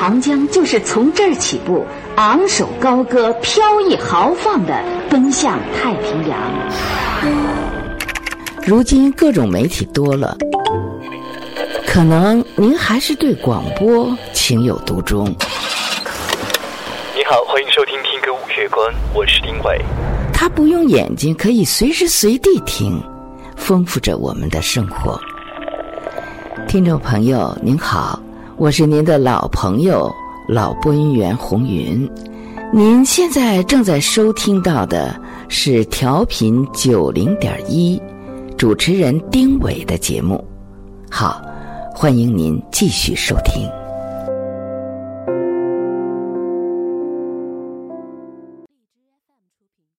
长江就是从这儿起步，昂首高歌、飘逸豪放的奔向太平洋。如今各种媒体多了，可能您还是对广播情有独钟。你好，欢迎收听《听歌五月光》，我是丁伟。他不用眼睛，可以随时随地听，丰富着我们的生活。听众朋友您好，我是您的老朋友老播音员红云。您现在正在收听到的是调频九零点一。主持人丁伟的节目，好，欢迎您继续收听。